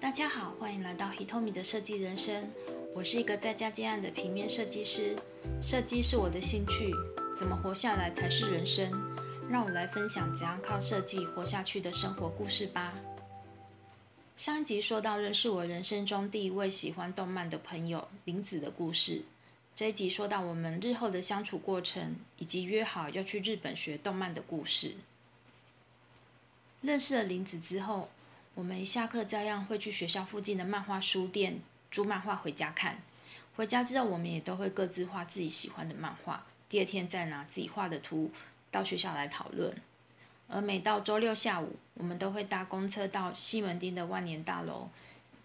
大家好，欢迎来到 Hitomi 的设计人生。我是一个在家接案的平面设计师，设计是我的兴趣，怎么活下来才是人生。让我来分享怎样靠设计活下去的生活故事吧。上一集说到认识我人生中第一位喜欢动漫的朋友林子的故事，这一集说到我们日后的相处过程，以及约好要去日本学动漫的故事。认识了林子之后，我们一下课照样会去学校附近的漫画书店租漫画回家看。回家之后，我们也都会各自画自己喜欢的漫画，第二天再拿自己画的图到学校来讨论。而每到周六下午，我们都会搭公车到西门町的万年大楼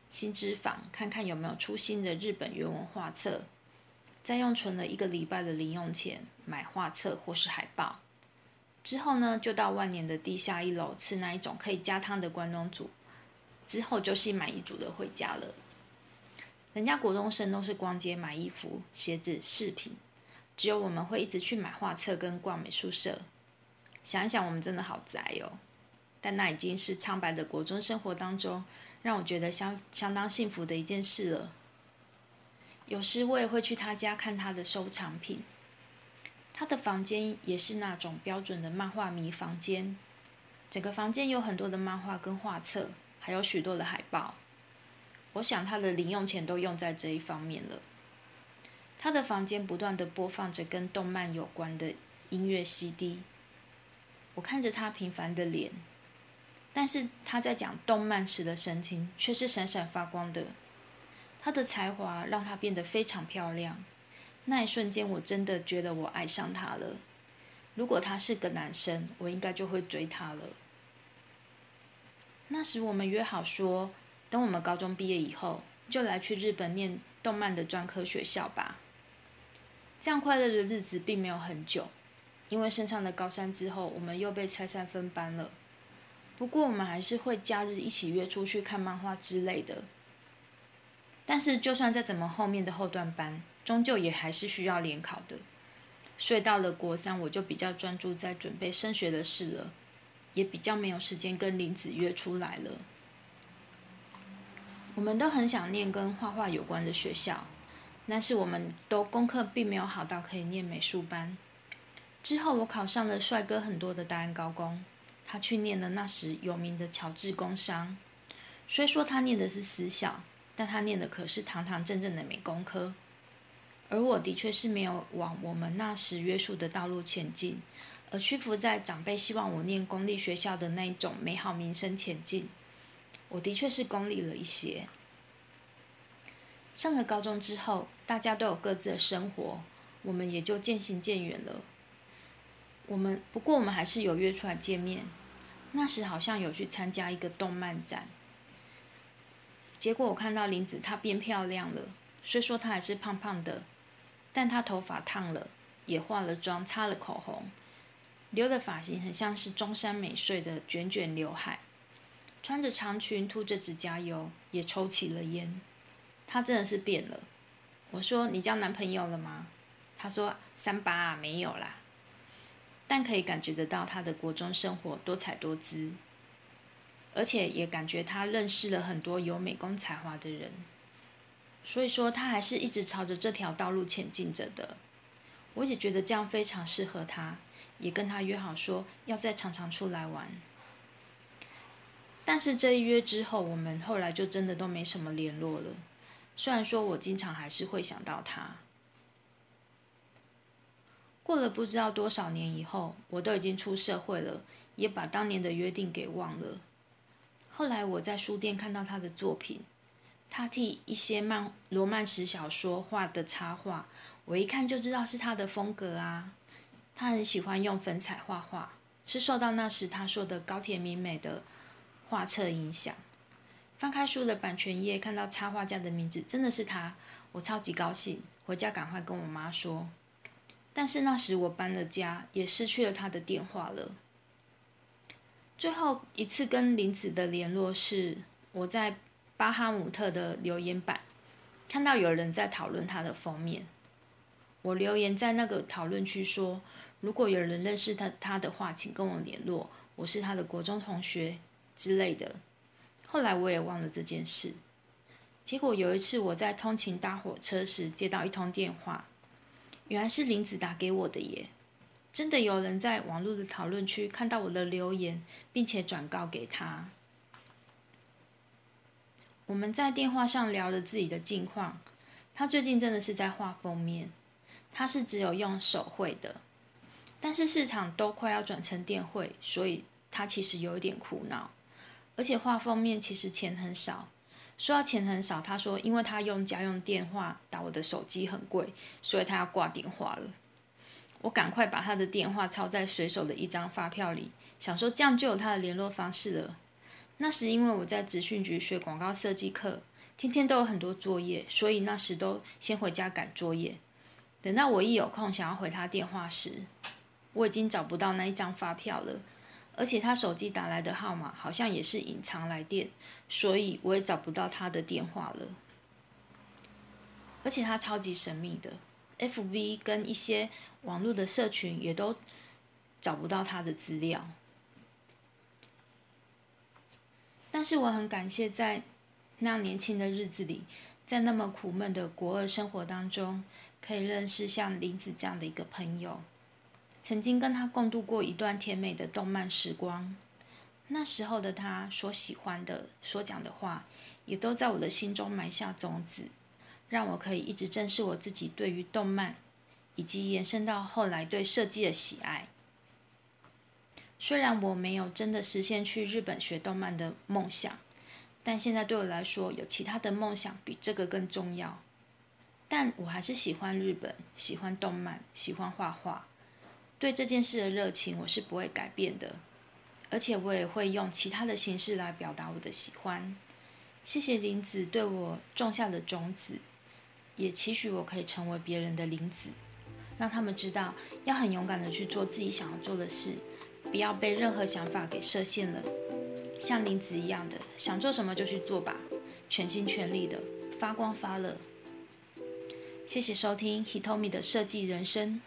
新知坊，看看有没有出新的日本原文画册，再用存了一个礼拜的零用钱买画册或是海报。之后呢，就到万年的地下一楼吃那一种可以加汤的关东煮，之后就心满意足的回家了。人家国中生都是逛街买衣服、鞋子、饰品，只有我们会一直去买画册跟逛美术社。想一想，我们真的好宅哦。但那已经是苍白的国中生活当中，让我觉得相相当幸福的一件事了。有时我也会去他家看他的收藏品。他的房间也是那种标准的漫画迷房间，整个房间有很多的漫画跟画册，还有许多的海报。我想他的零用钱都用在这一方面了。他的房间不断的播放着跟动漫有关的音乐 CD。我看着他平凡的脸，但是他在讲动漫时的神情却是闪闪发光的。他的才华让他变得非常漂亮。那一瞬间，我真的觉得我爱上他了。如果他是个男生，我应该就会追他了。那时我们约好说，等我们高中毕业以后，就来去日本念动漫的专科学校吧。这样快乐的日子并没有很久，因为升上了高三之后，我们又被拆散分班了。不过我们还是会假日一起约出去看漫画之类的。但是就算在怎么后面的后段班。终究也还是需要联考的，所以到了国三，我就比较专注在准备升学的事了，也比较没有时间跟林子约出来了。我们都很想念跟画画有关的学校，但是我们都功课并没有好到可以念美术班。之后我考上了帅哥很多的大安高工，他去念了那时有名的乔治工商。虽说他念的是私校，但他念的可是堂堂正正的美工科。而我的确是没有往我们那时约束的道路前进，而屈服在长辈希望我念公立学校的那一种美好名声前进。我的确是功利了一些。上了高中之后，大家都有各自的生活，我们也就渐行渐远了。我们不过我们还是有约出来见面。那时好像有去参加一个动漫展，结果我看到林子她变漂亮了，虽说她还是胖胖的。但她头发烫了，也化了妆，擦了口红，留的发型很像是中山美穗的卷卷刘海，穿着长裙，涂着指甲油，也抽起了烟。她真的是变了。我说：“你交男朋友了吗？”她说：“三八啊，没有啦。”但可以感觉得到她的国中生活多彩多姿，而且也感觉她认识了很多有美工才华的人。所以说，他还是一直朝着这条道路前进着的。我也觉得这样非常适合他，也跟他约好说要再常常出来玩。但是这一约之后，我们后来就真的都没什么联络了。虽然说我经常还是会想到他。过了不知道多少年以后，我都已经出社会了，也把当年的约定给忘了。后来我在书店看到他的作品。他替一些漫罗曼史小说画的插画，我一看就知道是他的风格啊。他很喜欢用粉彩画画，是受到那时他说的高田明美的画册影响。翻开书的版权页，看到插画家的名字真的是他，我超级高兴，回家赶快跟我妈说。但是那时我搬了家，也失去了他的电话了。最后一次跟林子的联络是我在。巴哈姆特的留言板，看到有人在讨论他的封面，我留言在那个讨论区说，如果有人认识他他的话，请跟我联络，我是他的国中同学之类的。后来我也忘了这件事。结果有一次我在通勤搭火车时接到一通电话，原来是林子打给我的耶！真的有人在网络的讨论区看到我的留言，并且转告给他。我们在电话上聊了自己的近况，他最近真的是在画封面，他是只有用手绘的，但是市场都快要转成电绘，所以他其实有一点苦恼，而且画封面其实钱很少。说到钱很少，他说因为他用家用电话打我的手机很贵，所以他要挂电话了。我赶快把他的电话抄在随手的一张发票里，想说这样就有他的联络方式了。那时因为我在职训局学广告设计课，天天都有很多作业，所以那时都先回家赶作业。等到我一有空想要回他电话时，我已经找不到那一张发票了。而且他手机打来的号码好像也是隐藏来电，所以我也找不到他的电话了。而且他超级神秘的，FB 跟一些网络的社群也都找不到他的资料。但是我很感谢，在那年轻的日子里，在那么苦闷的国二生活当中，可以认识像林子这样的一个朋友。曾经跟他共度过一段甜美的动漫时光，那时候的他所喜欢的、所讲的话，也都在我的心中埋下种子，让我可以一直正视我自己对于动漫，以及延伸到后来对设计的喜爱。虽然我没有真的实现去日本学动漫的梦想，但现在对我来说，有其他的梦想比这个更重要。但我还是喜欢日本，喜欢动漫，喜欢画画。对这件事的热情，我是不会改变的，而且我也会用其他的形式来表达我的喜欢。谢谢林子对我种下的种子，也期许我可以成为别人的林子，让他们知道要很勇敢的去做自己想要做的事，不要被任何想法给设限了。像林子一样的，想做什么就去做吧，全心全力的发光发热。谢谢收听 Hitomi 的设计人生。